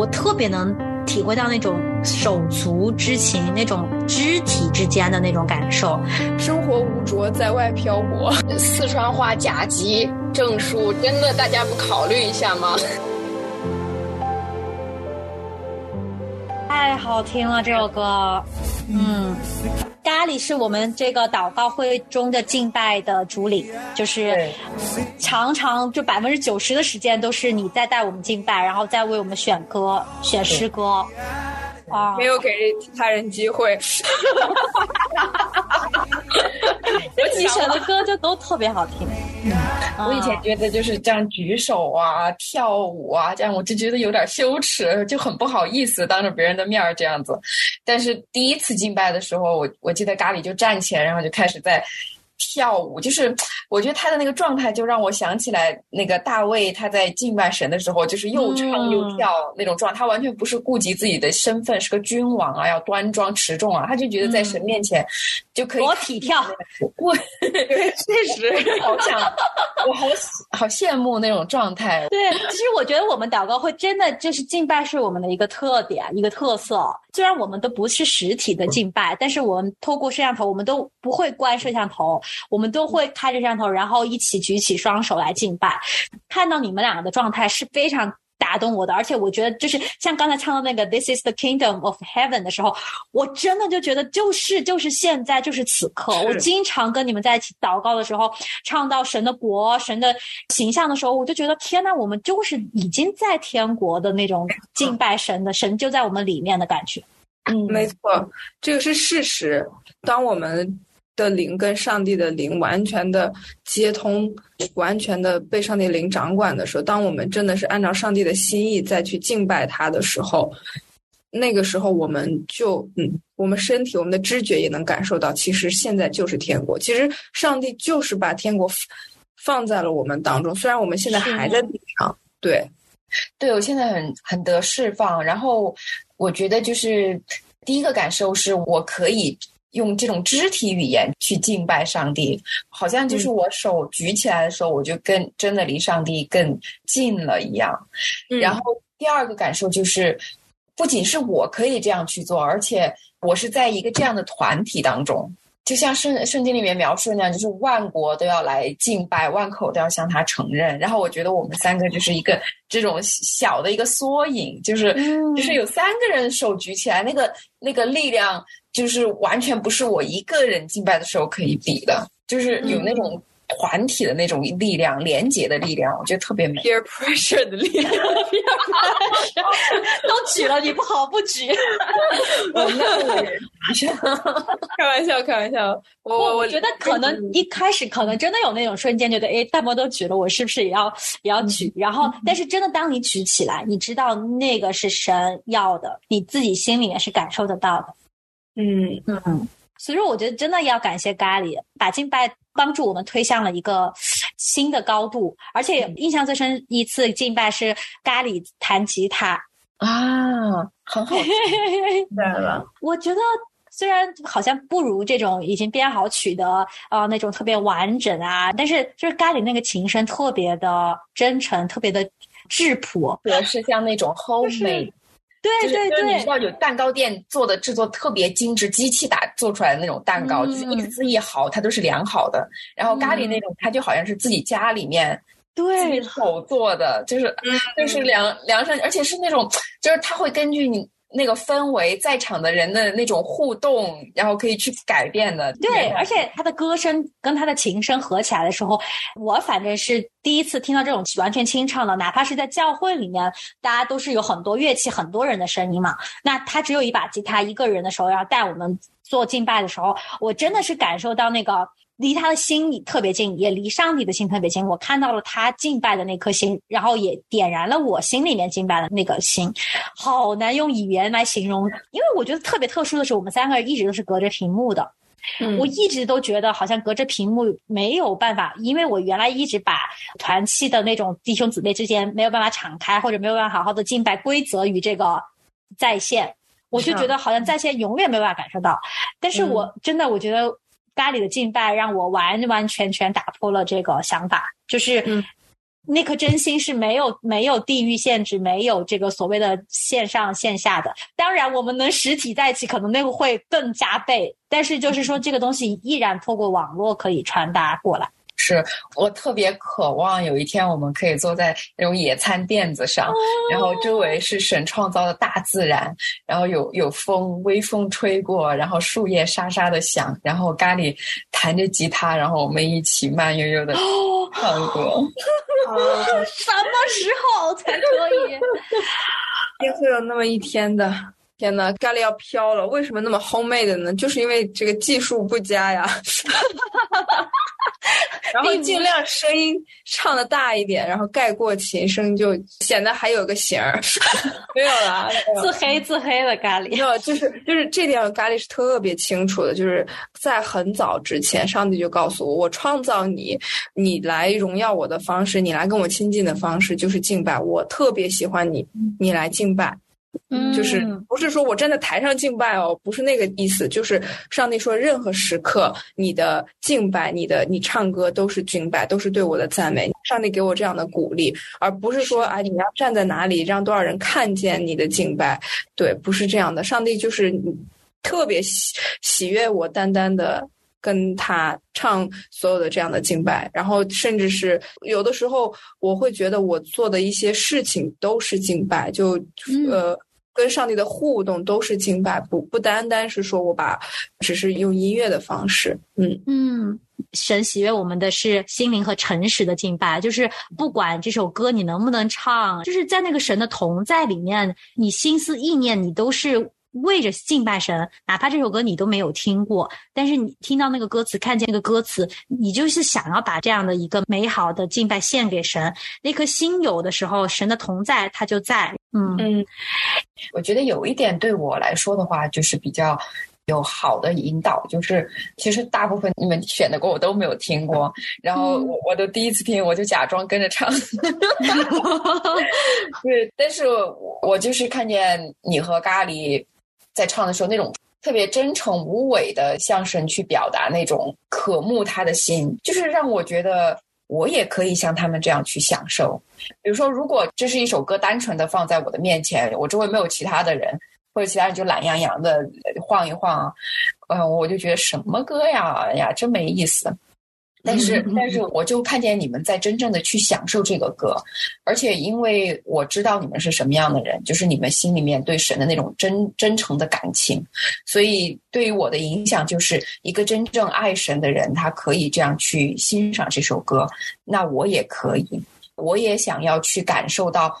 我特别能体会到那种手足之情，那种肢体之间的那种感受。生活无着，在外漂泊，四川话甲级证书，真的大家不考虑一下吗？太好听了，这首歌。嗯，咖喱是我们这个祷告会中的敬拜的主领，就是常常就百分之九十的时间都是你在带我们敬拜，然后再为我们选歌、选诗歌。啊，没有给其他人机会。你选的歌就都特别好听。嗯我以前觉得就是这样举手啊、跳舞啊，这样我就觉得有点羞耻，就很不好意思当着别人的面这样子。但是第一次敬拜的时候，我我记得咖喱就站起来，然后就开始在。跳舞就是，我觉得他的那个状态就让我想起来那个大卫他在敬拜神的时候，就是又唱又跳那种状态，他完全不是顾及自己的身份是个君王啊，要端庄持重啊，他就觉得在神面前就可以裸体跳。我 确实好想，我好好羡慕那种状态。对，其实我觉得我们祷告会真的就是敬拜是我们的一个特点，一个特色。虽然我们都不是实体的敬拜，但是我们透过摄像头，我们都不会关摄像头。我们都会开着摄像头，然后一起举起双手来敬拜。看到你们两个的状态是非常打动我的，而且我觉得就是像刚才唱到那个 "This is the kingdom of heaven" 的时候，我真的就觉得就是就是现在就是此刻。我经常跟你们在一起祷告的时候，唱到神的国、神的形象的时候，我就觉得天呐，我们就是已经在天国的那种敬拜神的神就在我们里面的感觉。嗯，没错，这个是事实。当我们的灵跟上帝的灵完全的接通，完全的被上帝灵掌管的时候，当我们真的是按照上帝的心意再去敬拜他的时候，那个时候我们就嗯，我们身体、我们的知觉也能感受到，其实现在就是天国。其实上帝就是把天国放在了我们当中，虽然我们现在还在地上。对，对我现在很很得释放。然后我觉得就是第一个感受是我可以。用这种肢体语言去敬拜上帝，好像就是我手举起来的时候，我就更真的离上帝更近了一样。然后第二个感受就是，不仅是我可以这样去做，而且我是在一个这样的团体当中，就像圣圣经里面描述的那样，就是万国都要来敬拜，万口都要向他承认。然后我觉得我们三个就是一个这种小的一个缩影，就是就是有三个人手举起来，那个那个力量。就是完全不是我一个人敬拜的时候可以比的，就是有那种团体的那种力量、连结的力量，我觉得特别美。Peer pressure 的力量，都举了，你不好不举。我那开玩笑，开玩笑。我我我觉得可能一开始可能真的有那种瞬间，觉得哎，大伯都举了，我是不是也要也要举？然后，但是真的当你举起来，你知道那个是神要的，你自己心里面是感受得到的。嗯嗯，所以说我觉得真的要感谢咖喱，把敬拜帮助我们推向了一个新的高度。而且印象最深一次敬拜是咖喱弹吉他啊，很好，对了。我觉得虽然好像不如这种已经编好曲的呃那种特别完整啊，但是就是咖喱那个琴声特别的真诚，特别的质朴，是像那种 homemade。对对对，你知道有蛋糕店做的制作特别精致，机器打做出来的那种蛋糕，就是一丝一毫它都是良好的。然后咖喱那种，它就好像是自己家里面对手做的，就是就是量量身，而且是那种，就是它会根据你。那个氛围，在场的人的那种互动，然后可以去改变的。对，而且他的歌声跟他的琴声合起来的时候，我反正是第一次听到这种完全清唱的，哪怕是在教会里面，大家都是有很多乐器、很多人的声音嘛。那他只有一把吉他，一个人的时候，要带我们做敬拜的时候，我真的是感受到那个。离他的心里特别近，也离上帝的心特别近。我看到了他敬拜的那颗心，然后也点燃了我心里面敬拜的那个心。好难用语言来形容，因为我觉得特别特殊的是，我们三个人一直都是隔着屏幕的。我一直都觉得好像隔着屏幕没有办法，因为我原来一直把团契的那种弟兄姊妹之间没有办法敞开，或者没有办法好好的敬拜规则与这个在线，我就觉得好像在线永远没有办法感受到。但是我真的我觉得。咖喱的敬拜让我完完全全打破了这个想法，就是那颗真心是没有没有地域限制，没有这个所谓的线上线下的。当然，我们能实体在一起，可能那个会更加倍。但是就是说，这个东西依然透过网络可以传达过来。是我特别渴望有一天我们可以坐在那种野餐垫子上，然后周围是神创造的大自然，然后有有风，微风吹过，然后树叶沙沙的响，然后咖喱弹着吉他，然后我们一起慢悠悠的唱歌。什么时候才可以？也会有那么一天的。天呐，咖喱要飘了！为什么那么 homemade 呢？就是因为这个技术不佳呀。然后尽量声音唱的大一点，然后盖过琴声，就显得还有个型儿。没有啦，自黑自黑的咖喱。没有，就是就是这点咖喱是特别清楚的，就是在很早之前，上帝就告诉我，我创造你，你来荣耀我的方式，你来跟我亲近的方式就是敬拜。我特别喜欢你，你来敬拜。就是不是说我站在台上敬拜哦，不是那个意思。就是上帝说，任何时刻你的敬拜、你的你唱歌都是敬拜，都是对我的赞美。上帝给我这样的鼓励，而不是说啊，你要站在哪里让多少人看见你的敬拜。对，不是这样的。上帝就是特别喜喜悦我单单的跟他唱所有的这样的敬拜，然后甚至是有的时候我会觉得我做的一些事情都是敬拜，就呃。跟上帝的互动都是敬拜，不不单单是说我把，只是用音乐的方式，嗯嗯，神喜悦我们的是心灵和诚实的敬拜，就是不管这首歌你能不能唱，就是在那个神的同在里面，你心思意念你都是。为着敬拜神，哪怕这首歌你都没有听过，但是你听到那个歌词，看见那个歌词，你就是想要把这样的一个美好的敬拜献给神。那颗心有的时候，神的同在，他就在。嗯嗯，我觉得有一点对我来说的话，就是比较有好的引导，就是其实大部分你们选的歌我都没有听过，然后我我都第一次听，我就假装跟着唱。对，但是我就是看见你和咖喱。在唱的时候，那种特别真诚无伪的向神去表达那种渴慕他的心，就是让我觉得我也可以像他们这样去享受。比如说，如果这是一首歌，单纯的放在我的面前，我周围没有其他的人，或者其他人就懒洋洋的晃一晃，嗯，我就觉得什么歌呀，哎呀，真没意思。但是，但是，我就看见你们在真正的去享受这个歌，而且因为我知道你们是什么样的人，就是你们心里面对神的那种真真诚的感情，所以对于我的影响就是一个真正爱神的人，他可以这样去欣赏这首歌，那我也可以，我也想要去感受到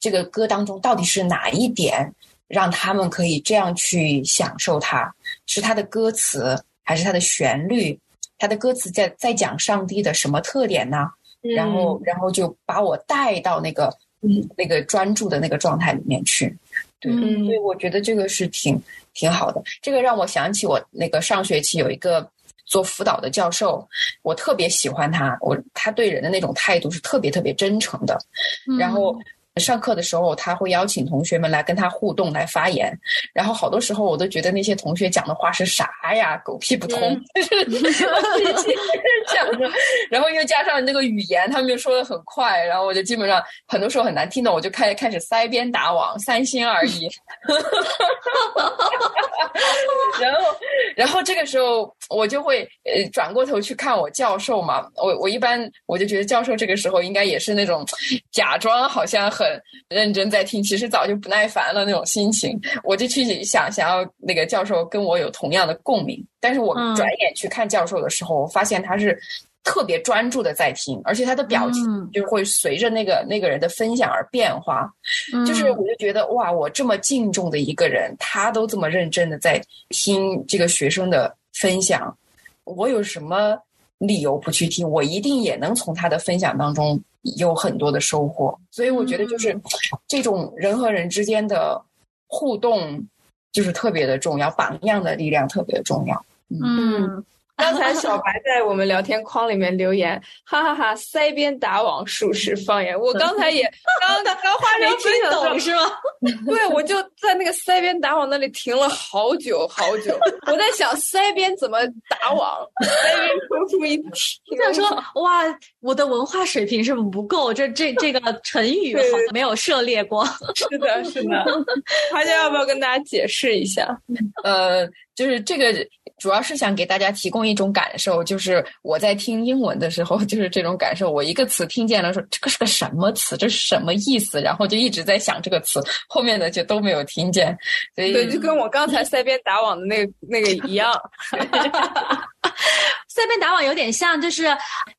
这个歌当中到底是哪一点让他们可以这样去享受它，是它的歌词还是它的旋律？他的歌词在在讲上帝的什么特点呢？然后，然后就把我带到那个嗯那个专注的那个状态里面去。对，所以我觉得这个是挺挺好的。这个让我想起我那个上学期有一个做辅导的教授，我特别喜欢他。我他对人的那种态度是特别特别真诚的。然后。上课的时候，他会邀请同学们来跟他互动、来发言。然后好多时候，我都觉得那些同学讲的话是啥呀，狗屁不通，讲的。然后又加上那个语言，他们又说的很快，然后我就基本上很多时候很难听懂，我就开开始塞边打网，三心二意。然后，然后这个时候我就会呃转过头去看我教授嘛。我我一般我就觉得教授这个时候应该也是那种假装好像很。很认真在听，其实早就不耐烦了那种心情，我就去想想要那个教授跟我有同样的共鸣。但是我转眼去看教授的时候，我发现他是特别专注的在听，而且他的表情就会随着那个那个人的分享而变化。就是我就觉得哇，我这么敬重的一个人，他都这么认真的在听这个学生的分享，我有什么理由不去听？我一定也能从他的分享当中。有很多的收获，所以我觉得就是这种人和人之间的互动，就是特别的重要，榜样的力量特别的重要。嗯，刚才小白在我们聊天框里面留言，哈哈哈，塞边打网属实方言。我刚才也 刚刚花生分享懂是吗？对，我就在那个塞边打网那里停了好久好久。我在想塞边怎么打网，塞边抽出一 题。想说哇，我的文化水平是不是不够？这这这个成语好像没有涉猎过。是的，是的。花椒要不要跟大家解释一下？呃，就是这个。主要是想给大家提供一种感受，就是我在听英文的时候，就是这种感受。我一个词听见了，说这个是个什么词，这是什么意思？然后就一直在想这个词，后面的就都没有听见。所以对，就跟我刚才塞边打网的那个 那个一样。塞边打网有点像，就是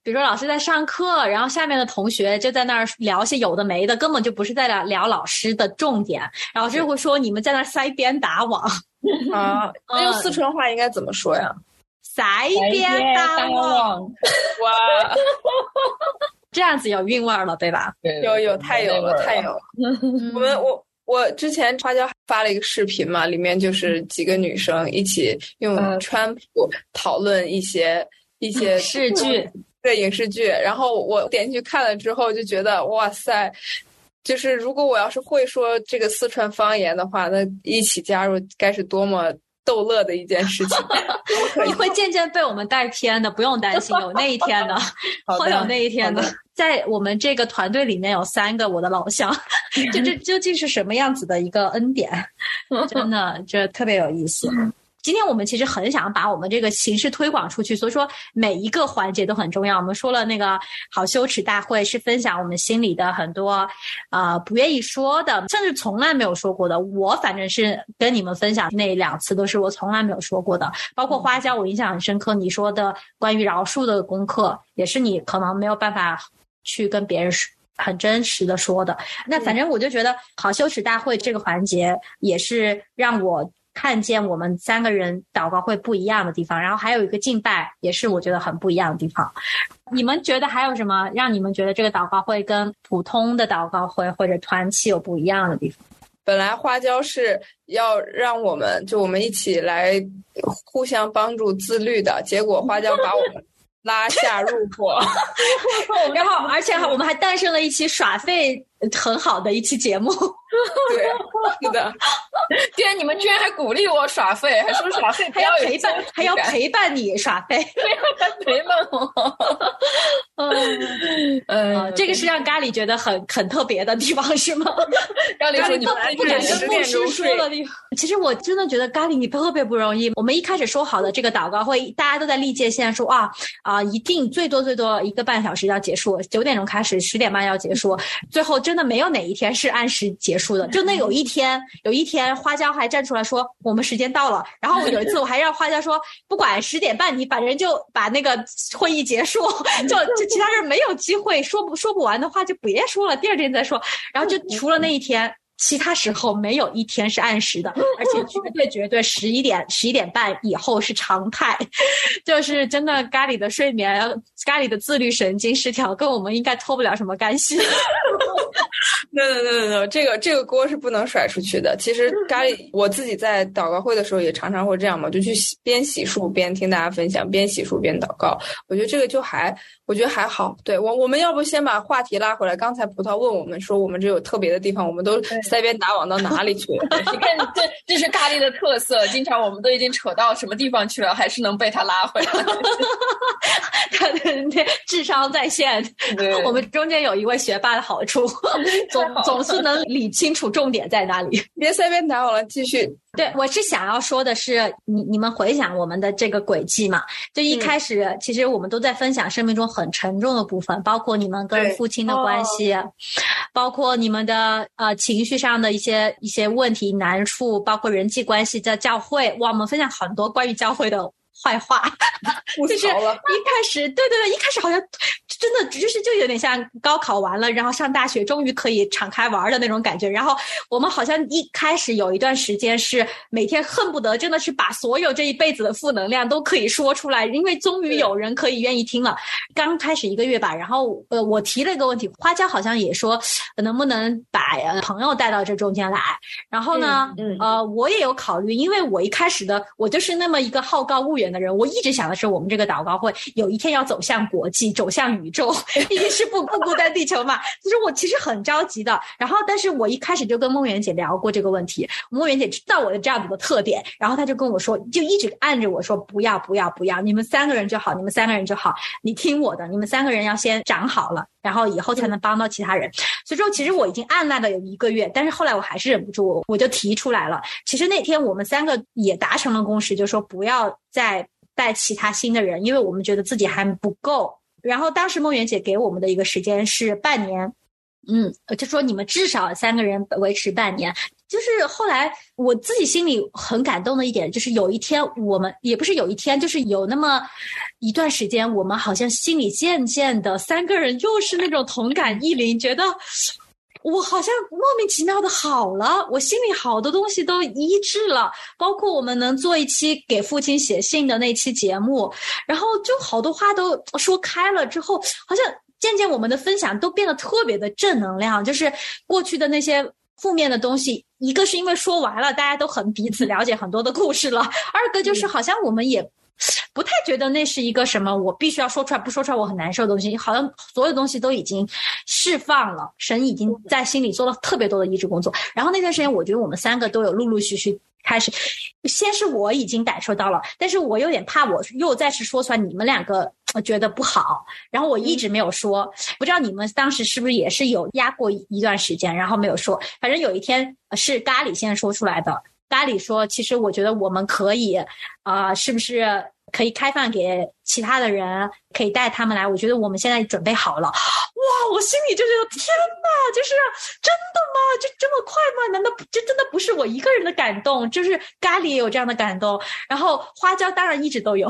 比如说老师在上课，然后下面的同学就在那儿聊些有的没的，根本就不是在聊聊老师的重点，老师会说你们在那塞边打网。啊，那用四川话应该怎么说呀？塞边大王，哇，这样子有韵味了，对吧？有有太有了，太有了。我们我我之前花椒发了一个视频嘛，里面就是几个女生一起用川普讨论一些一些影视剧，对影视剧。然后我点进去看了之后，就觉得哇塞。就是如果我要是会说这个四川方言的话，那一起加入该是多么逗乐的一件事情！你会渐渐被我们带偏的，不用担心，有那一天的，会有那一天的。在我们这个团队里面有三个我的老乡，这这究竟是什么样子的一个恩典？真的，这特别有意思。今天我们其实很想把我们这个形式推广出去，所以说每一个环节都很重要。我们说了那个好羞耻大会是分享我们心里的很多，呃，不愿意说的，甚至从来没有说过的。我反正是跟你们分享那两次都是我从来没有说过的，包括花椒，我印象很深刻。你说的关于饶恕的功课，也是你可能没有办法去跟别人说很真实的说的。那反正我就觉得好羞耻大会这个环节也是让我。看见我们三个人祷告会不一样的地方，然后还有一个敬拜，也是我觉得很不一样的地方。你们觉得还有什么让你们觉得这个祷告会跟普通的祷告会或者团契有不一样的地方？本来花椒是要让我们就我们一起来互相帮助自律的，结果花椒把我们拉下入伙，然后而且我们还诞生了一起耍废很好的一期节目。对，是的。居然你们居然还鼓励我耍废，还说耍废还要陪伴，还要陪伴你耍废，还陪伴我。嗯嗯，这个是让咖喱觉得很很特别的地方，是吗？咖喱说你们不敢跟牧师说的地方。其实我真的觉得咖喱你特别不容易。我们一开始说好的这个祷告会，大家都在历届，现在说啊啊，一定最多最多一个半小时要结束，九点钟开始，十点半要结束。最后真的没有哪一天是按时结束的。就那有一天，有一天花椒还站出来说我们时间到了。然后有一次我还让花椒说，不管十点半，你反正就把那个会议结束，就就其他人没有机会说不说不完的话就别说了，第二天再说。然后就除了那一天。其他时候没有一天是按时的，而且绝对绝对十一点十一点半以后是常态，就是真的咖喱的睡眠，咖喱的自律神经失调，跟我们应该脱不了什么干系。no no no no，这个这个锅是不能甩出去的。其实咖喱我自己在祷告会的时候也常常会这样嘛，就去边洗漱边听大家分享，边洗漱边祷告。我觉得这个就还，我觉得还好。对我我们要不先把话题拉回来？刚才葡萄问我们说，我们这有特别的地方，我们都。塞边打网到哪里去？你看，这这是咖喱的特色。经常我们都已经扯到什么地方去了，还是能被他拉回来。他的智商在线。我们中间有一位学霸的好处，总总是能理清楚重点在哪里。别塞边打网了，继续。对，我是想要说的是，你你们回想我们的这个轨迹嘛？就一开始，其实我们都在分享生命中很沉重的部分，包括你们跟父亲的关系，包括你们的呃情绪上的一些一些问题难处，包括人际关系在教会。哇，我们分享很多关于教会的坏话，就是一开始，对对对，一开始好像。真的就是就有点像高考完了，然后上大学终于可以敞开玩的那种感觉。然后我们好像一开始有一段时间是每天恨不得真的是把所有这一辈子的负能量都可以说出来，因为终于有人可以愿意听了。刚开始一个月吧，然后呃，我提了一个问题，花椒好像也说能不能把朋友带到这中间来。然后呢，呃，我也有考虑，因为我一开始的我就是那么一个好高骛远的人，我一直想的是我们这个祷告会有一天要走向国际，走向宇宙，毕竟是不不孤单地球嘛。其实我其实很着急的。然后，但是我一开始就跟梦圆姐聊过这个问题，梦圆姐知道我的这样子的特点，然后她就跟我说，就一直按着我说不要不要不要，你们三个人就好，你们三个人就好，你听我的，你们三个人要先长好了，然后以后才能帮到其他人。所以说，其实我已经按捺了有一个月，但是后来我还是忍不住，我就提出来了。其实那天我们三个也达成了共识，就说不要再带其他新的人，因为我们觉得自己还不够。然后当时梦圆姐给我们的一个时间是半年，嗯，就说你们至少三个人维持半年。就是后来我自己心里很感动的一点，就是有一天我们也不是有一天，就是有那么一段时间，我们好像心里渐渐的三个人又是那种同感异灵，觉得我好像莫名其妙的好了，我心里好多东西都医治了，包括我们能做一期给父亲写信的那期节目，然后就好多话都说开了之后，好像渐渐我们的分享都变得特别的正能量，就是过去的那些。负面的东西，一个是因为说完了，大家都很彼此了解很多的故事了；二个就是好像我们也不太觉得那是一个什么我必须要说出来，不说出来我很难受的东西。好像所有东西都已经释放了，神已经在心里做了特别多的医治工作。然后那段时间，我觉得我们三个都有陆陆续续。开始，先是我已经感受到了，但是我有点怕，我又再次说出来，你们两个觉得不好，然后我一直没有说，不知道你们当时是不是也是有压过一段时间，然后没有说，反正有一天是咖喱先说出来的，咖喱说，其实我觉得我们可以，啊，是不是可以开放给其他的人，可以带他们来？我觉得我们现在准备好了。哇，我心里就觉得天哪，就是真的吗？就这么快吗？难道这真的不是我一个人的感动？就是咖喱也有这样的感动，然后花椒当然一直都有，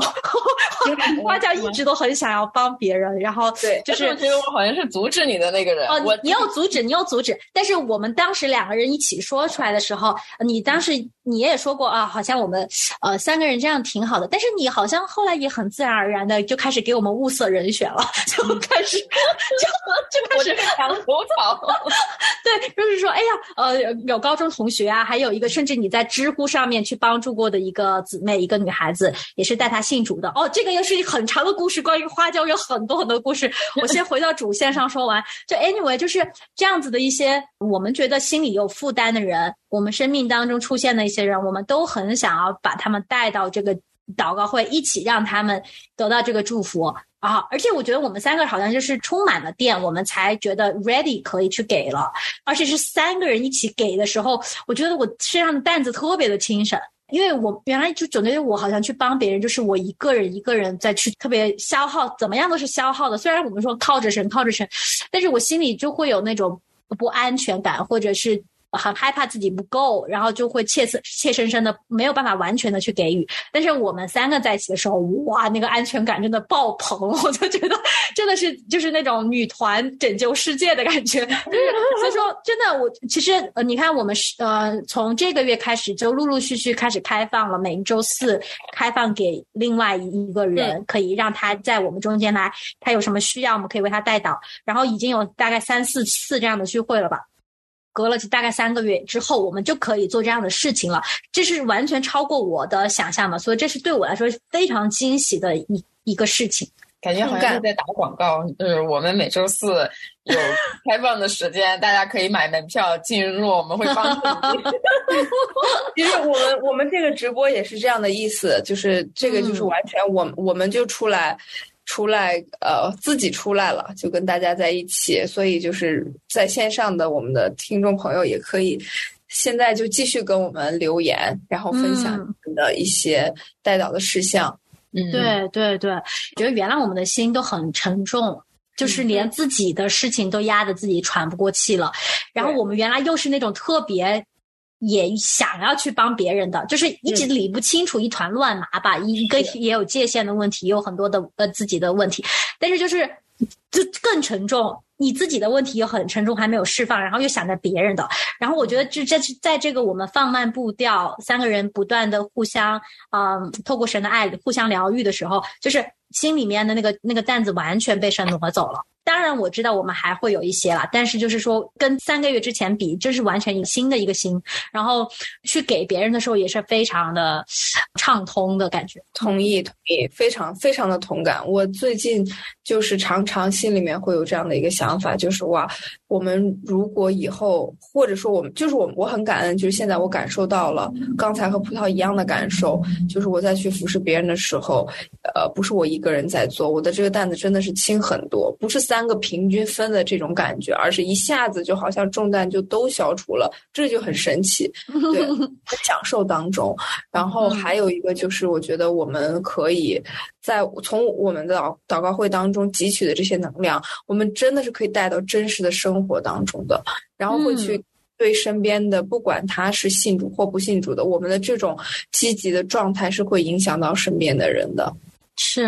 花椒一直都很想要帮别人，然后对，就是我觉得我好像是阻止你的那个人。哦，你要阻止，你要阻止，但是我们当时两个人一起说出来的时候，你当时你也说过啊，好像我们呃三个人这样挺好的，但是你好像后来也很自然而然的就开始给我们物色人选了，就开始就。就开始墙头草，对，就是说，哎呀，呃，有高中同学啊，还有一个，甚至你在知乎上面去帮助过的一个姊妹，一个女孩子，也是带她信主的。哦，这个又是很长的故事，关于花椒有很多很多故事。我先回到主线上说完。就 anyway，就是这样子的一些，我们觉得心里有负担的人，我们生命当中出现的一些人，我们都很想要把他们带到这个祷告会，一起让他们得到这个祝福。啊！而且我觉得我们三个好像就是充满了电，我们才觉得 ready 可以去给了。而且是三个人一起给的时候，我觉得我身上的担子特别的轻省，因为我原来就总觉得我好像去帮别人，就是我一个人一个人在去特别消耗，怎么样都是消耗的。虽然我们说靠着神，靠着神，但是我心里就会有那种不安全感，或者是。很害怕自己不够，然后就会切切切生生的没有办法完全的去给予。但是我们三个在一起的时候，哇，那个安全感真的爆棚，我就觉得真的是就是那种女团拯救世界的感觉。所以说，真的，我其实呃，你看我们是呃，从这个月开始就陆陆续续开始开放了，每一周四开放给另外一个人，可以让他在我们中间来，他有什么需要，我们可以为他带导。然后已经有大概三四次这样的聚会了吧。隔了大概三个月之后，我们就可以做这样的事情了。这是完全超过我的想象的，所以这是对我来说非常惊喜的一一个事情。感觉好像是在打广告，就是我们每周四有 开放的时间，大家可以买门票进入，我们会帮助你。其实我们我们这个直播也是这样的意思，就是这个就是完全我我们就出来。出来，呃，自己出来了，就跟大家在一起，所以就是在线上的我们的听众朋友也可以，现在就继续跟我们留言，然后分享你们的一些带导的事项。嗯，对对对，觉得原来我们的心都很沉重，就是连自己的事情都压得自己喘不过气了，然后我们原来又是那种特别。也想要去帮别人的，就是一直理不清楚，一团乱麻吧。一个也有界限的问题，也有很多的呃自己的问题。但是就是就更沉重。你自己的问题又很沉重，还没有释放，然后又想着别人的，然后我觉得就在在这个我们放慢步调，三个人不断的互相，嗯，透过神的爱互相疗愈的时候，就是心里面的那个那个担子完全被神挪走了。当然我知道我们还会有一些啦，但是就是说跟三个月之前比，这是完全一新的一个心，然后去给别人的时候也是非常的畅通的感觉。同意，同意，非常非常的同感。我最近就是常常心里面会有这样的一个想法，就是哇，我们如果以后或者说我们就是我我很感恩，就是现在我感受到了刚才和葡萄一样的感受，就是我在去服侍别人的时候，呃，不是我一个人在做，我的这个担子真的是轻很多，不是三。三个平均分的这种感觉，而是一下子就好像重担就都消除了，这就很神奇，对，享受当中。然后还有一个就是，我觉得我们可以在从我们的祷告会当中汲取的这些能量，我们真的是可以带到真实的生活当中的，然后会去对身边的，不管他是信主或不信主的，我们的这种积极的状态是会影响到身边的人的。是。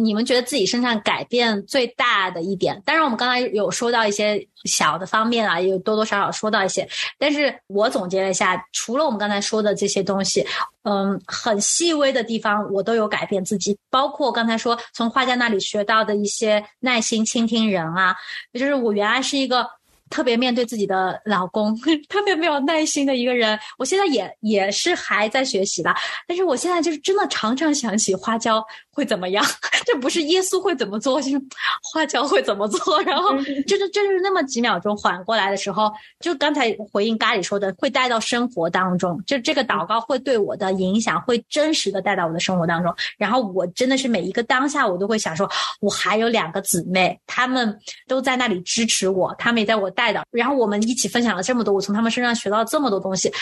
你们觉得自己身上改变最大的一点？当然，我们刚才有说到一些小的方面啊，也有多多少少说到一些。但是我总结了一下，除了我们刚才说的这些东西，嗯，很细微的地方我都有改变自己。包括刚才说从画家那里学到的一些耐心倾听人啊，就是我原来是一个。特别面对自己的老公，特别没有耐心的一个人。我现在也也是还在学习吧，但是我现在就是真的常常想起花椒会怎么样，这不是耶稣会怎么做，就是花椒会怎么做。然后就是就是那么几秒钟缓过来的时候，就刚才回应咖喱说的，会带到生活当中，就这个祷告会对我的影响会真实的带到我的生活当中。然后我真的是每一个当下，我都会想说，我还有两个姊妹，她们都在那里支持我，她们也在我。带的，然后我们一起分享了这么多，我从他们身上学到这么多东西，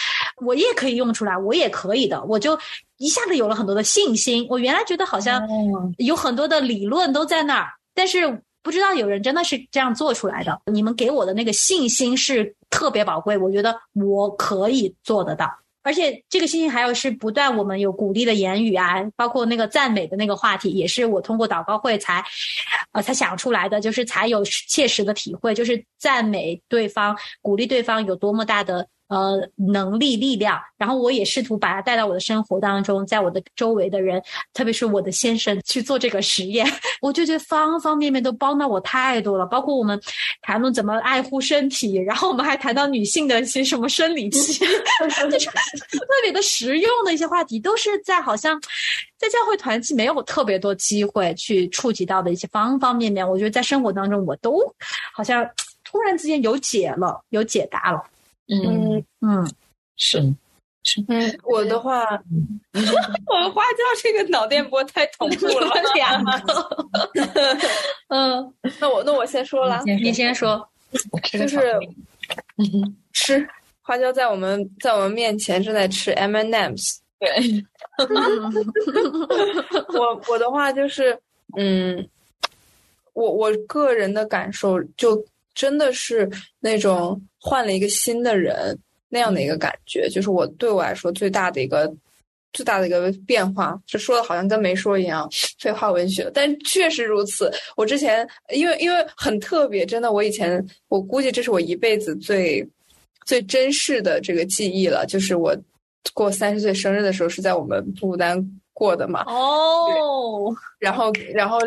我也可以用出来，我也可以的，我就一下子有了很多的信心。我原来觉得好像有很多的理论都在那儿，但是不知道有人真的是这样做出来的。你们给我的那个信心是特别宝贵，我觉得我可以做得到。而且这个信心还有是不断，我们有鼓励的言语啊，包括那个赞美的那个话题，也是我通过祷告会才，呃，才想出来的，就是才有切实的体会，就是赞美对方，鼓励对方有多么大的。呃，能力、力量，然后我也试图把它带到我的生活当中，在我的周围的人，特别是我的先生去做这个实验，我就觉得方方面面都帮到我太多了。包括我们谈论怎么爱护身体，然后我们还谈到女性的一些什么生理期，就是特别的实用的一些话题，都是在好像在教会团契没有特别多机会去触及到的一些方方面面。我觉得在生活当中，我都好像突然之间有解了，有解答了。嗯嗯，是是，嗯，我的话，我们花椒这个脑电波太同步了，两个，嗯，那我那我先说了，你先说，就是吃花椒在我们在我们面前正在吃 M and M's，对，我我的话就是，嗯，我我个人的感受就真的是那种。换了一个新的人那样的一个感觉，就是我对我来说最大的一个最大的一个变化。这说的好像跟没说一样，废话文学，但确实如此。我之前因为因为很特别，真的，我以前我估计这是我一辈子最最珍视的这个记忆了。就是我过三十岁生日的时候是在我们不丹过的嘛。哦，然后然后。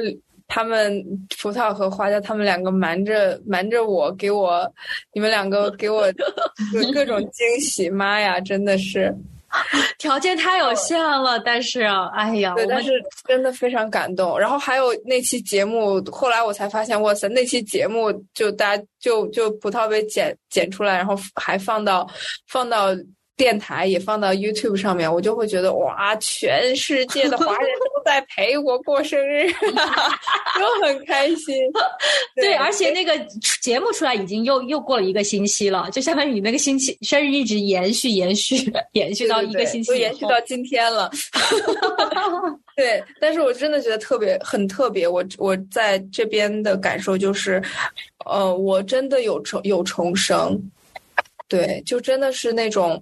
他们葡萄和花椒，他们两个瞒着瞒着我，给我你们两个给我 各种惊喜，妈呀，真的是 条件太有限了。但是，哎呀，对，但是真的非常感动。然后还有那期节目，后来我才发现，哇塞，那期节目就大家就就葡萄被剪剪出来，然后还放到放到。电台也放到 YouTube 上面，我就会觉得哇，全世界的华人都在陪我过生日，都很开心。对，而且那个节目出来已经又又过了一个星期了，就相当于你那个星期生日一直延续延续延续到一个星期，都延续到今天了。对，但是我真的觉得特别很特别，我我在这边的感受就是，呃，我真的有重有重生。对，就真的是那种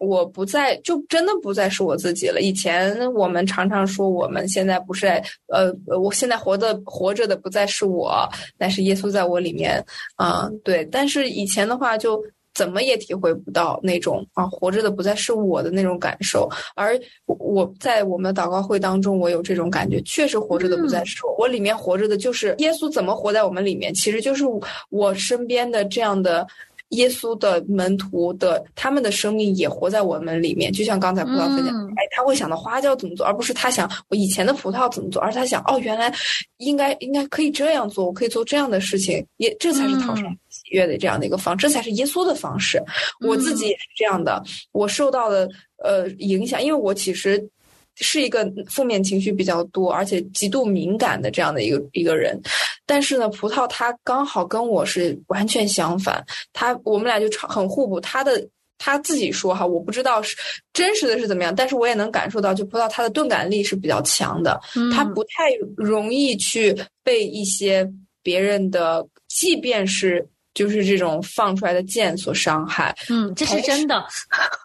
我不再就真的不再是我自己了。以前我们常常说我们现在不是呃，我现在活的活着的不再是我，但是耶稣在我里面啊，对。但是以前的话就。怎么也体会不到那种啊，活着的不再是我的那种感受，而我在我们的祷告会当中，我有这种感觉，确实活着的不再是我，我里面活着的就是耶稣。怎么活在我们里面？其实就是我身边的这样的耶稣的门徒的，他们的生命也活在我们里面。就像刚才葡萄分享，哎，他会想到花椒怎么做，而不是他想我以前的葡萄怎么做，而是他想哦，原来应该应该可以这样做，我可以做这样的事情，也这才是讨上。乐的这样的一个方，这才是耶稣的方式。我自己也是这样的，我受到的呃影响，因为我其实是一个负面情绪比较多，而且极度敏感的这样的一个一个人。但是呢，葡萄他刚好跟我是完全相反，他我们俩就很互补。他的他自己说哈，我不知道是真实的是怎么样，但是我也能感受到，就葡萄他的钝感力是比较强的，他不太容易去被一些别人的，即便是。就是这种放出来的箭所伤害，嗯，这是真的，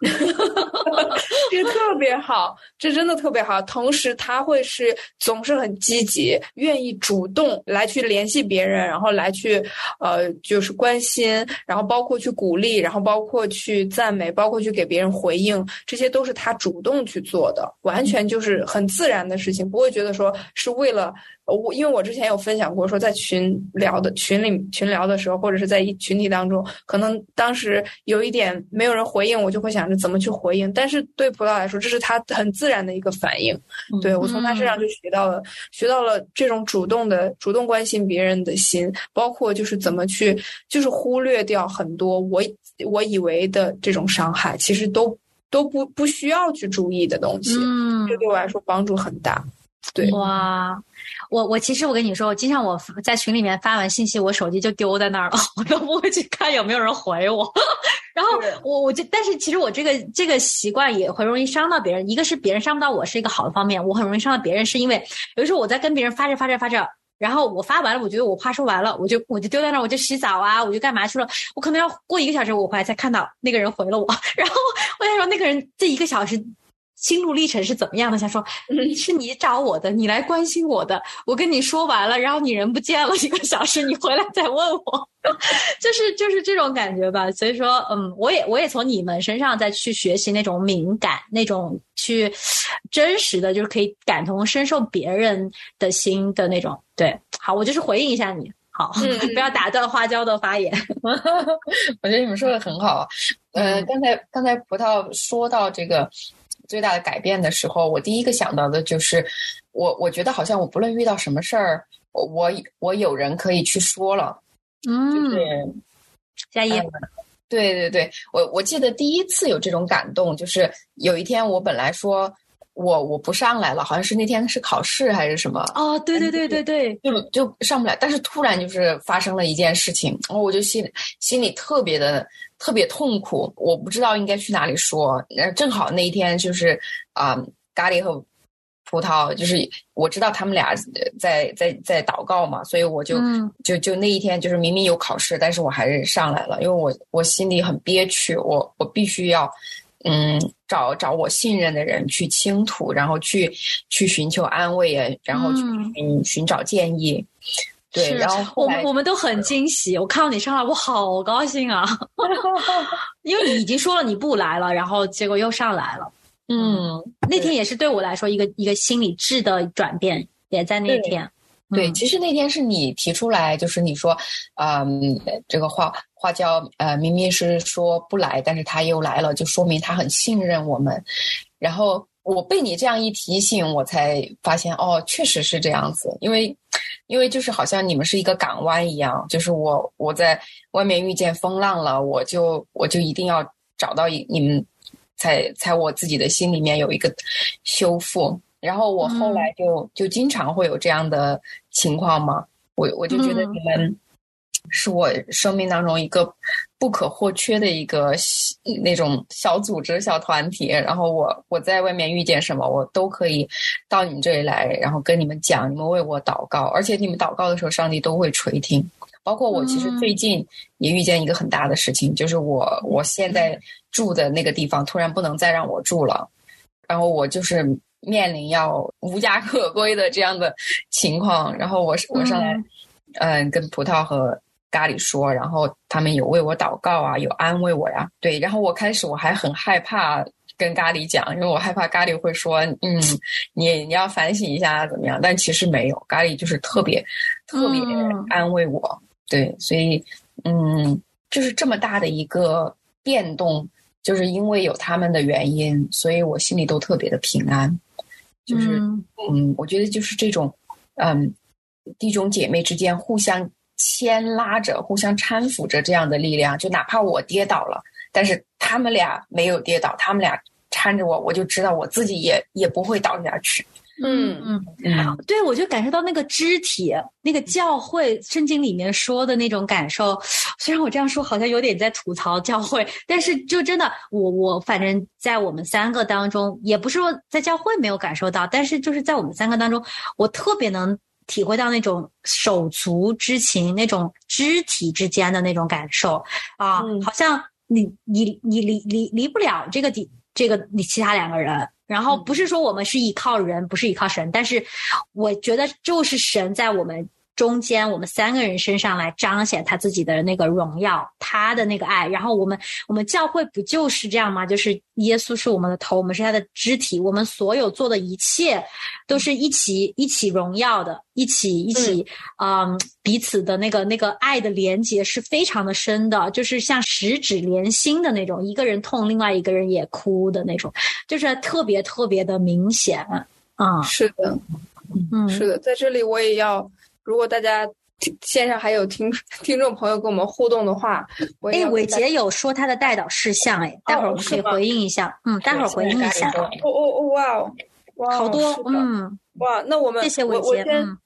这特别好，这真的特别好。同时，他会是总是很积极，愿意主动来去联系别人，然后来去呃，就是关心，然后包括去鼓励，然后包括去赞美，包括去给别人回应，这些都是他主动去做的，完全就是很自然的事情，不会觉得说是为了。我因为我之前有分享过，说在群聊的群里群聊的时候，或者是在一群体当中，可能当时有一点没有人回应，我就会想着怎么去回应。但是对葡萄来说，这是他很自然的一个反应。对我从他身上就学到了，学到了这种主动的、主动关心别人的心，包括就是怎么去，就是忽略掉很多我我以为的这种伤害，其实都都不不需要去注意的东西。嗯，这对我来说帮助很大。对，哇。我我其实我跟你说，我经常我在群里面发完信息，我手机就丢在那儿了，我都不会去看有没有人回我。然后我我就，但是其实我这个这个习惯也会容易伤到别人。一个是别人伤不到我是一个好的方面，我很容易伤到别人，是因为有时候我在跟别人发着发着发着，然后我发完了，我觉得我话说完了，我就我就丢在那儿，我就洗澡啊，我就干嘛去了。我可能要过一个小时，我回来才看到那个人回了我，然后我想说那个人这一个小时。心路历程是怎么样的？想说，是你找我的，你来关心我的，我跟你说完了，然后你人不见了一个小时，你回来再问我，就是就是这种感觉吧。所以说，嗯，我也我也从你们身上再去学习那种敏感，那种去真实的，就是可以感同身受别人的心的那种。对，好，我就是回应一下你，好，不要打断花椒的发言。我觉得你们说的很好。呃，刚才刚才葡萄说到这个。最大的改变的时候，我第一个想到的就是，我我觉得好像我不论遇到什么事儿，我我我有人可以去说了，嗯，加一，对对对，我我记得第一次有这种感动，就是有一天我本来说我我不上来了，好像是那天是考试还是什么，哦，对对对对对，就就上不来，但是突然就是发生了一件事情，然后我就心心里特别的。特别痛苦，我不知道应该去哪里说。呃，正好那一天就是啊，咖喱和葡萄，就是我知道他们俩在在在祷告嘛，所以我就就就那一天就是明明有考试，但是我还是上来了，因为我我心里很憋屈，我我必须要嗯找找我信任的人去倾吐，然后去去寻求安慰，然后去嗯寻找建议。对，然后我们我们都很惊喜。我看到你上来，我好高兴啊！因为你已经说了你不来了，然后结果又上来了。嗯，那天也是对我来说一个一个心理质的转变，也在那天。对，其实那天是你提出来，就是你说，嗯，这个花花椒，呃，明明是说不来，但是他又来了，就说明他很信任我们。然后我被你这样一提醒，我才发现，哦，确实是这样子，因为。因为就是好像你们是一个港湾一样，就是我我在外面遇见风浪了，我就我就一定要找到一你们，才才我自己的心里面有一个修复。然后我后来就就经常会有这样的情况嘛，我我就觉得你们是我生命当中一个。不可或缺的一个那种小组织、小团体，然后我我在外面遇见什么，我都可以到你们这里来，然后跟你们讲，你们为我祷告，而且你们祷告的时候，上帝都会垂听。包括我其实最近也遇见一个很大的事情，就是我我现在住的那个地方突然不能再让我住了，然后我就是面临要无家可归的这样的情况，然后我我上来，嗯，跟葡萄和咖喱说，然后他们有为我祷告啊，有安慰我呀，对，然后我开始我还很害怕。跟咖喱讲，因为我害怕咖喱会说，嗯，你你要反省一下怎么样？但其实没有，咖喱就是特别特别安慰我，对，所以嗯，就是这么大的一个变动，就是因为有他们的原因，所以我心里都特别的平安。就是嗯，我觉得就是这种嗯弟兄姐妹之间互相牵拉着、互相搀扶着这样的力量，就哪怕我跌倒了，但是他们俩没有跌倒，他们俩。搀着我，我就知道我自己也也不会倒下去。嗯嗯嗯，对，我就感受到那个肢体，那个教会圣经里面说的那种感受。虽然我这样说好像有点在吐槽教会，但是就真的，我我反正在我们三个当中，也不是说在教会没有感受到，但是就是在我们三个当中，我特别能体会到那种手足之情，那种肢体之间的那种感受啊，好像你你你离离离不了这个地。这个你其他两个人，然后不是说我们是依靠人，不是依靠神，但是我觉得就是神在我们。中间，我们三个人身上来彰显他自己的那个荣耀，他的那个爱。然后我们，我们教会不就是这样吗？就是耶稣是我们的头，我们是他的肢体，我们所有做的一切，都是一起一起荣耀的，一起一起，嗯，彼此的那个那个爱的连接是非常的深的，就是像十指连心的那种，一个人痛，另外一个人也哭的那种，就是特别特别的明显啊。是的，嗯，是的，在这里我也要。如果大家线上还有听 听众朋友跟我们互动的话，哎，伟杰有说他的带导事项，哎，待会儿我们可以回应一下，嗯，待会儿回应一下。哦哦哦，哇哦，哇，好多，嗯，哇，那我们谢谢伟杰，嗯，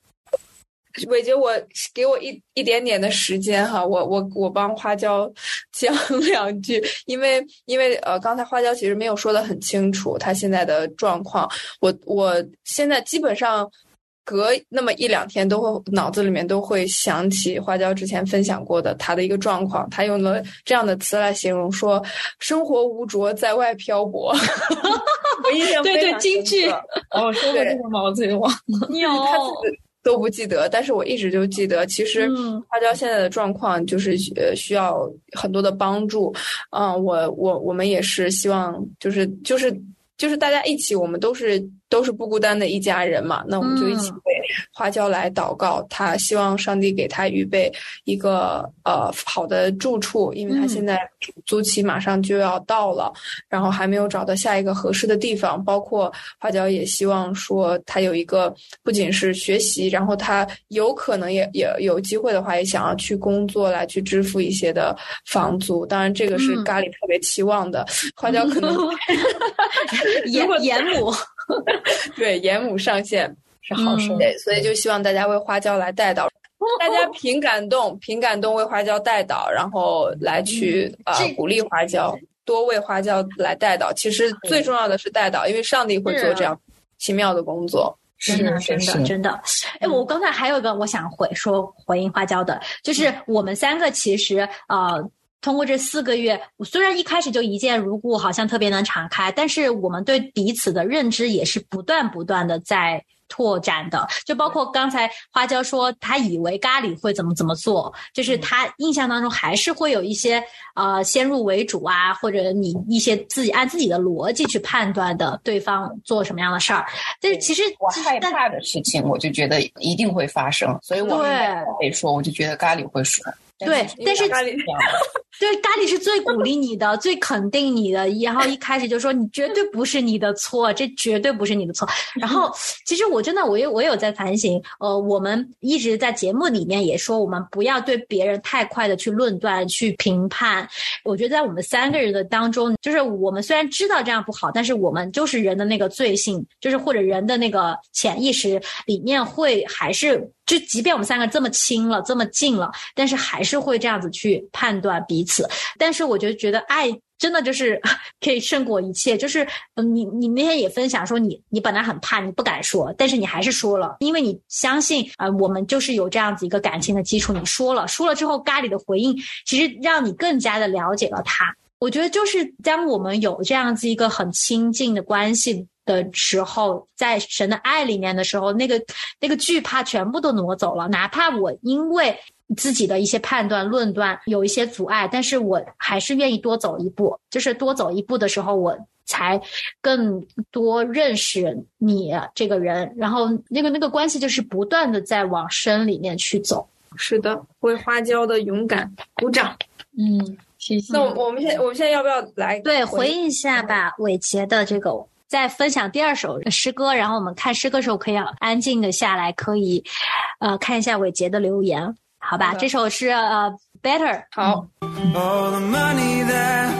伟杰，我给我一一点点的时间哈，我我我帮花椒讲两句，因为因为呃，刚才花椒其实没有说的很清楚他现在的状况，我我现在基本上。隔那么一两天，都会脑子里面都会想起花椒之前分享过的他的一个状况。他用了这样的词来形容说：“生活无着，在外漂泊。”我印象对对京剧。哦，说过这个毛子忘了，有他自己都不记得，但是我一直就记得。其实花椒现在的状况就是呃需要很多的帮助。嗯，我我我们也是希望就是就是就是大家一起，我们都是。都是不孤单的一家人嘛，那我们就一起为花椒来祷告，他希望上帝给他预备一个呃好的住处，因为他现在租期马上就要到了，然后还没有找到下一个合适的地方。包括花椒也希望说他有一个不仅是学习，然后他有可能也也有机会的话，也想要去工作来去支付一些的房租。当然，这个是咖喱特别期望的，花椒可能 严严母。对，严母上线是好事，对，所以就希望大家为花椒来带导，大家凭感动，凭感动为花椒带导，然后来去呃鼓励花椒，多为花椒来带导。其实最重要的是带导，因为上帝会做这样奇妙的工作。真的，真的，真的。哎，我刚才还有一个我想回说回应花椒的，就是我们三个其实呃。通过这四个月，虽然一开始就一见如故，好像特别能敞开，但是我们对彼此的认知也是不断不断的在拓展的。就包括刚才花椒说，他以为咖喱会怎么怎么做，就是他印象当中还是会有一些呃先入为主啊，或者你一些自己按自己的逻辑去判断的对方做什么样的事儿。但是其实我害怕的事情，我就觉得一定会发生，所以我得说，我就觉得咖喱会说。对，但是对咖喱是最鼓励你的，最肯定你的，然后一开始就说你绝对不是你的错，这绝对不是你的错。然后其实我真的，我有我有在反省，呃，我们一直在节目里面也说，我们不要对别人太快的去论断、去评判。我觉得在我们三个人的当中，就是我们虽然知道这样不好，但是我们就是人的那个罪性，就是或者人的那个潜意识里面会还是。就即便我们三个这么亲了，这么近了，但是还是会这样子去判断彼此。但是我就觉得爱真的就是 可以胜过一切。就是，你你那天也分享说，你你本来很怕，你不敢说，但是你还是说了，因为你相信啊、我们就是有这样子一个感情的基础。你说了，说了之后，咖喱的回应其实让你更加的了解了他。我觉得就是当我们有这样子一个很亲近的关系的时候，在神的爱里面的时候，那个那个惧怕全部都挪走了。哪怕我因为自己的一些判断、论断有一些阻碍，但是我还是愿意多走一步。就是多走一步的时候，我才更多认识你这个人，然后那个那个关系就是不断的在往深里面去走。是的，为花椒的勇敢鼓掌。嗯，谢谢。那我我们现我们现在要不要来对，回应一下吧，伟杰的这个。再分享第二首诗歌，然后我们看诗歌的时候可以安静的下来，可以，呃，看一下伟杰的留言，好吧？这首是呃，Better，好，All the money that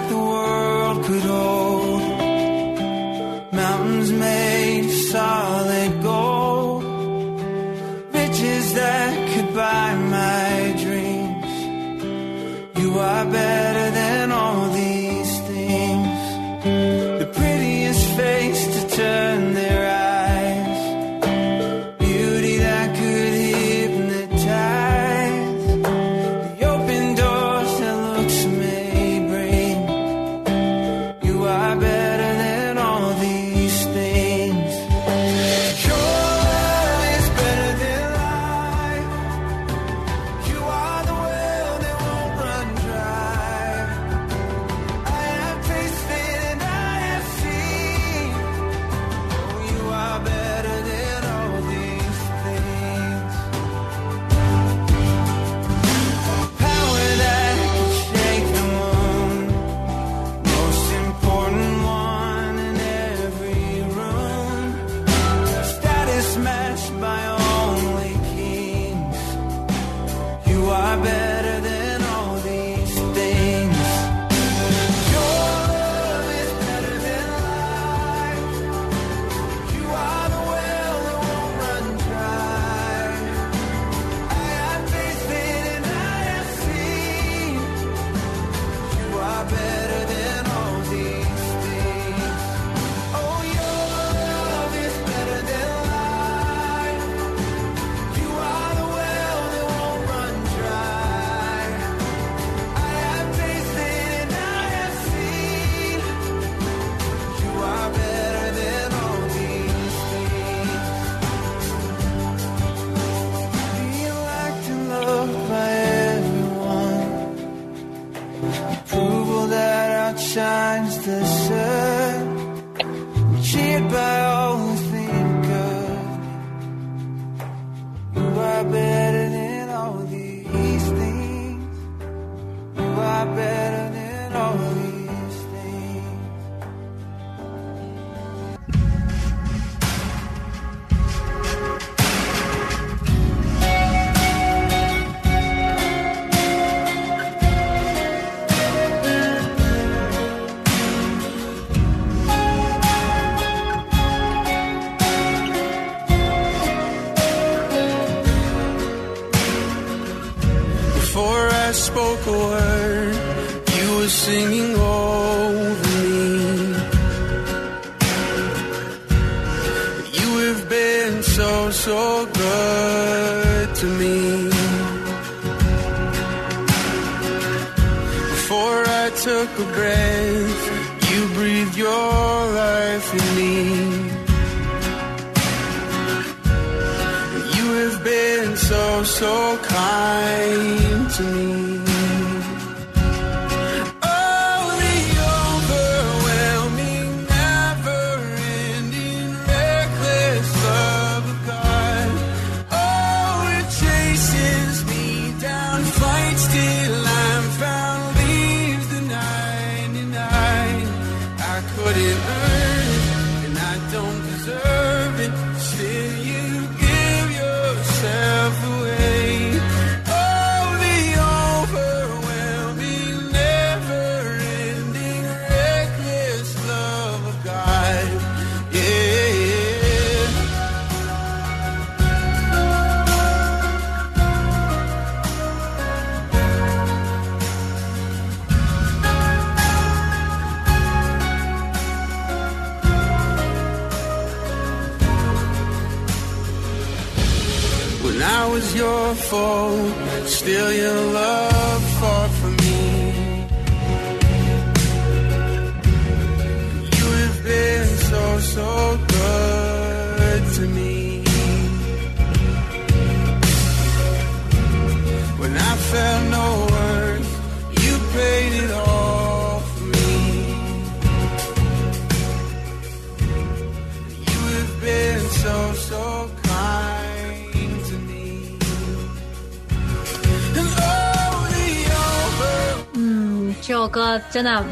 真的，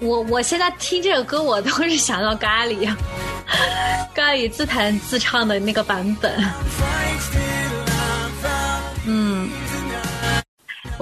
我我现在听这首歌，我都是想到咖喱，咖喱自弹自唱的那个版本。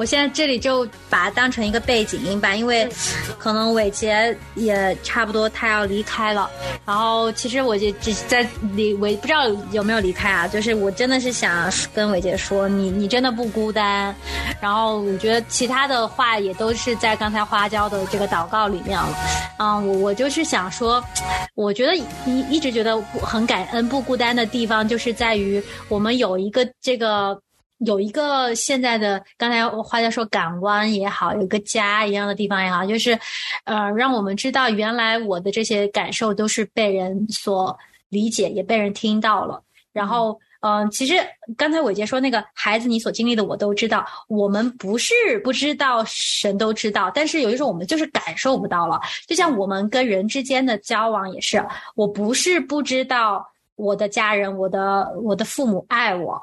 我现在这里就把它当成一个背景音吧，因为可能伟杰也差不多他要离开了。然后其实我就只是在离伟不知道有没有离开啊，就是我真的是想跟伟杰说，你你真的不孤单。然后我觉得其他的话也都是在刚才花椒的这个祷告里面了。嗯，我我就是想说，我觉得一一直觉得很感恩不孤单的地方，就是在于我们有一个这个。有一个现在的，刚才花家说港湾也好，有一个家一样的地方也好，就是，呃，让我们知道原来我的这些感受都是被人所理解，也被人听到了。然后，嗯、其实刚才伟杰说那个孩子，你所经历的我都知道。我们不是不知道，神都知道，但是有的时候我们就是感受不到了。就像我们跟人之间的交往也是，我不是不知道我的家人、我的我的父母爱我。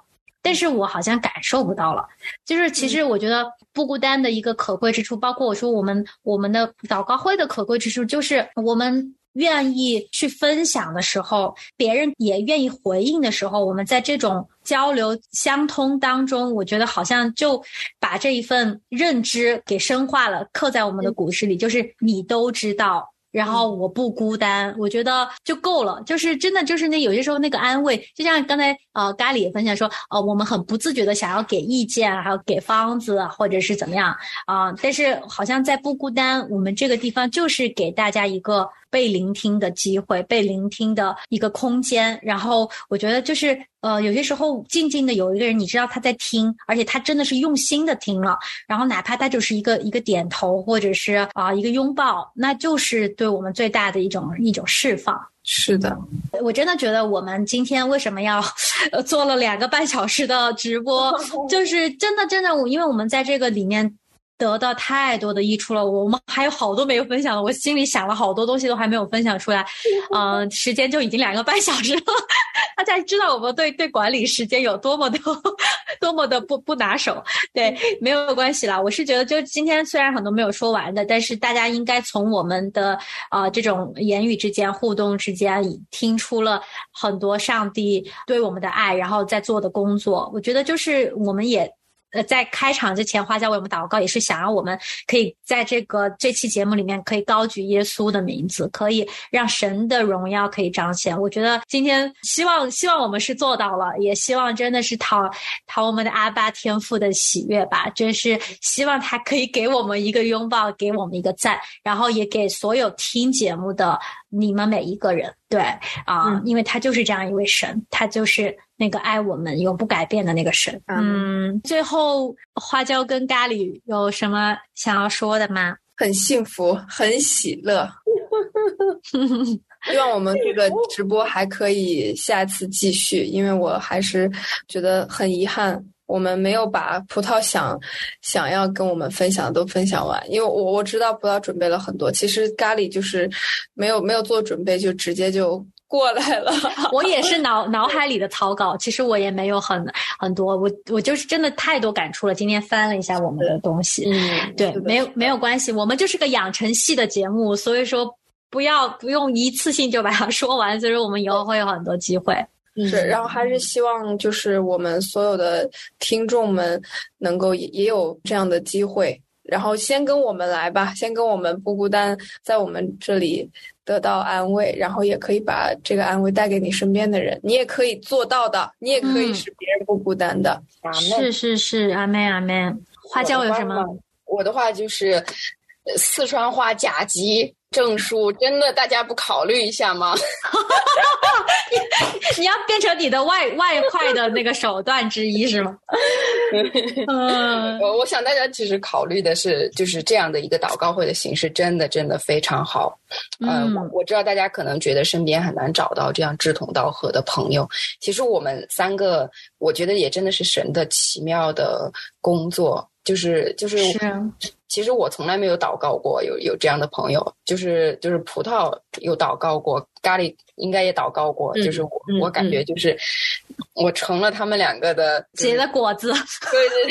但是我好像感受不到了，就是其实我觉得不孤单的一个可贵之处，包括我说我们我们的祷告会的可贵之处，就是我们愿意去分享的时候，别人也愿意回应的时候，我们在这种交流相通当中，我觉得好像就把这一份认知给深化了，刻在我们的骨子里，就是你都知道。然后我不孤单，我觉得就够了。就是真的，就是那有些时候那个安慰，就像刚才呃咖喱也分享说，呃我们很不自觉的想要给意见，还有给方子或者是怎么样啊、但是好像在不孤单，我们这个地方就是给大家一个被聆听的机会，被聆听的一个空间。然后我觉得就是呃有些时候静静的有一个人，你知道他在听，而且他真的是用心的听了。然后哪怕他就是一个一个点头，或者是啊、一个拥抱，那就是对我们最大的一种一种释放。是的，我真的觉得我们今天为什么要呃做了两个半小时的直播，就是真的真的，我因为我们在这个里面。得到太多的益处了，我们还有好多没有分享的，我心里想了好多东西都还没有分享出来，呃，时间就已经两个半小时了，大家知道我们对对管理时间有多么的 多么的不不拿手，对，没有关系啦。我是觉得，就今天虽然很多没有说完的，但是大家应该从我们的呃这种言语之间互动之间，听出了很多上帝对我们的爱，然后在做的工作。我觉得就是我们也。呃，在开场之前，花椒为我们祷告，也是想让我们可以在这个这期节目里面，可以高举耶稣的名字，可以让神的荣耀可以彰显。我觉得今天希望希望我们是做到了，也希望真的是讨讨我们的阿巴天父的喜悦吧。真是希望他可以给我们一个拥抱，给我们一个赞，然后也给所有听节目的你们每一个人。对啊、因为他就是这样一位神，他就是那个爱我们永不改变的那个神。嗯，最后花椒跟咖喱有什么想要说的吗？很幸福，很喜乐。希望我们这个直播还可以下次继续，因为我还是觉得很遗憾，我们没有把葡萄想想要跟我们分享的都分享完。因为我我知道葡萄准备了很多，其实咖喱就是没有没有做准备，就直接就过来了。我也是脑脑海里的草稿，其实我也没有很很多，我我就是真的太多感触了。今天翻了一下我们的东西，嗯对，没有没有关系，我们就是个养成系的节目，所以说不要不用一次性就把它说完，所以说我们以后会有很多机会。是，然后还是希望就是我们所有的听众们能够也也有这样的机会，然后先跟我们来吧，先跟我们不孤单，在我们这里得到安慰，然后也可以把这个安慰带给你身边的人，你也可以做到的，你也可以嗯。使别人不孤单的。阿是，是是，阿妹阿妹，花椒有什么？我的话就是，呃四川话甲级证书，真的大家不考虑一下吗？你要变成你的外外快的那个手段之一是吗？嗯，我我想大家其实考虑的是，就是这样的一个祷告会的形式，真的真的非常好。嗯，我我知道大家可能觉得身边很难找到这样志同道合的朋友，其实我们三个，我觉得也真的是神的奇妙的工作，就是就是。其实我从来没有祷告过，有有这样的朋友，就是就是葡萄有祷告过，咖喱应该也祷告过，就是我我感觉就是我成了他们两个的结的果子，对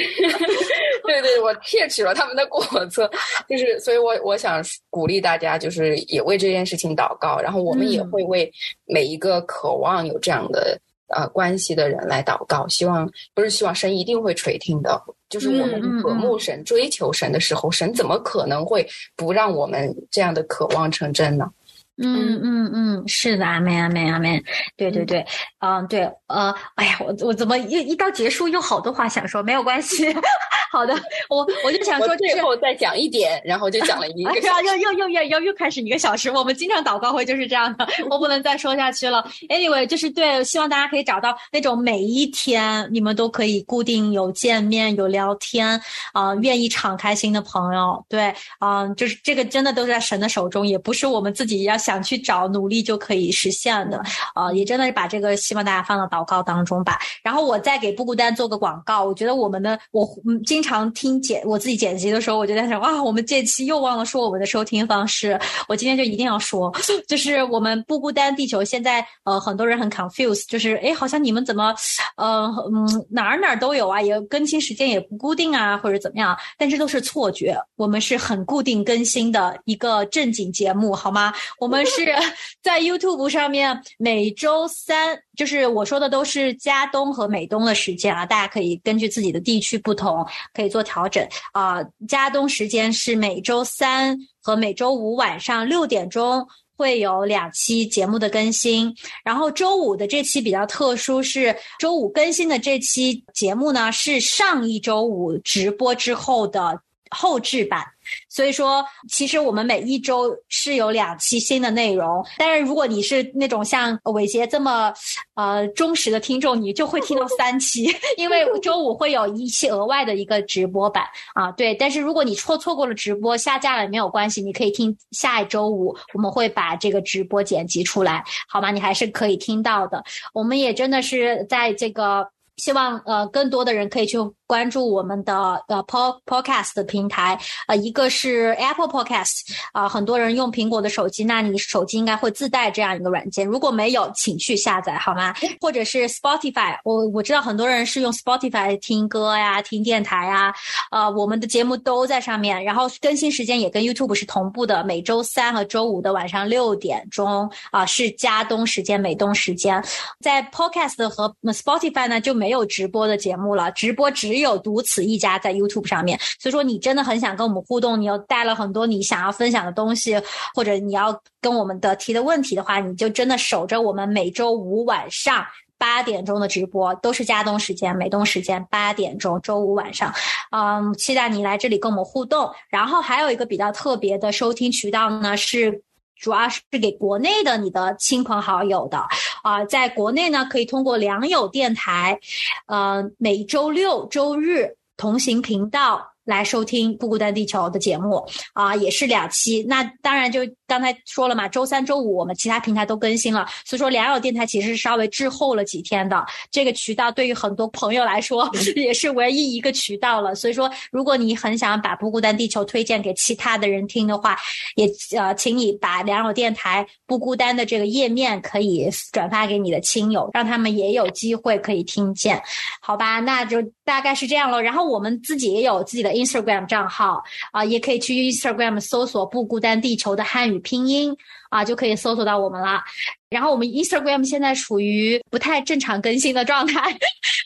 对对对，我窃取了他们的果子，就是所以，我我想鼓励大家，就是也为这件事情祷告，然后我们也会为每一个渴望有这样的呃关系的人来祷告，希望不是希望神一定会垂听的。就是我们渴慕神、追求神的时候，神怎么可能会不让我们这样的渴望成真呢？嗯嗯嗯，是的，阿妹阿妹阿妹，对对对，嗯对，呃，哎呀，我我怎么一一到结束又好多话想说，没有关系，好的，我我就想说，最后再讲一点，然后就讲了一个，又又又又又又开始一个小时，我们经常祷告会就是这样的，我不能再说下去了。Anyway，就是对，希望大家可以找到那种每一天你们都可以固定有见面有聊天啊，愿意敞开心的朋友，对，啊，就是这个真的都在神的手中，也不是我们自己要。想去找努力就可以实现的，啊，也真的是把这个希望大家放到祷告当中吧。然后我再给不孤单做个广告，我觉得我们的我经常听剪我自己剪辑的时候，我就在想啊，我们这期又忘了说我们的收听方式，我今天就一定要说，就是我们不孤单地球现在呃很多人很 confuse，就是哎好像你们怎么呃嗯哪儿哪儿都有啊，也更新时间也不固定啊或者怎么样，但这都是错觉，我们是很固定更新的一个正经节目，好吗？我们是 在 YouTube 上面每周三，就是我说的都是加东和美东的时间啊，大家可以根据自己的地区不同可以做调整啊。加东时间是每周三和每周五晚上六点钟会有两期节目的更新，然后周五的这期比较特殊，是周五更新的这期节目呢是上一周五直播之后的后置版。所以说，其实我们每一周是有两期新的内容。但是如果你是那种像伟杰这么，呃，忠实的听众，你就会听到三期，因为 周五会有一期额外的一个直播版啊。对，但是如果你错错过了直播下架了也没有关系，你可以听下一周五，我们会把这个直播剪辑出来，好吗？你还是可以听到的。我们也真的是在这个希望呃，更多的人可以去。关注我们的呃 Pod Podcast 的平台，呃，一个是 Apple Podcast，啊，很多人用苹果的手机，那你手机应该会自带这样一个软件，如果没有，请去下载好吗？或者是 Spotify，我我知道很多人是用 Spotify 听歌呀、听电台啊，呃，我们的节目都在上面，然后更新时间也跟 YouTube 是同步的，每周三和周五的晚上六点钟啊，是加东时间、美东时间，在 Podcast 和 Spotify 呢就没没有直播的节目了，直播只。有独此一家在 YouTube 上面，所以说你真的很想跟我们互动，你又带了很多你想要分享的东西，或者你要跟我们的提的问题的话，你就真的守着我们每周五晚上八点钟的直播，都是加东时间、美东时间八点钟，周五晚上，嗯，期待你来这里跟我们互动。然后还有一个比较特别的收听渠道呢是。主要是给国内的你的亲朋好友的，啊，在国内呢可以通过良友电台，呃，每周六周日同行频道。来收听《不孤单地球》的节目啊，也是两期。那当然就刚才说了嘛，周三、周五我们其他平台都更新了，所以说良友电台其实是稍微滞后了几天的。这个渠道对于很多朋友来说 也是唯一一个渠道了。所以说，如果你很想把《不孤单地球》推荐给其他的人听的话，也呃，请你把良友电台《不孤单》的这个页面可以转发给你的亲友，让他们也有机会可以听见，好吧？那就大概是这样了。然后我们自己也有自己的。Instagram 账号啊，也可以去 Instagram 搜索“不孤单地球”的汉语拼音啊，就可以搜索到我们了。然后我们 Instagram 现在处于不太正常更新的状态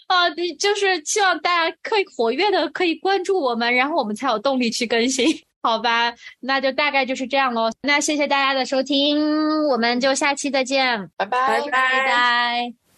啊，就是希望大家可以活跃的可以关注我们，然后我们才有动力去更新，好吧？那就大概就是这样喽。那谢谢大家的收听，我们就下期再见，拜拜拜拜。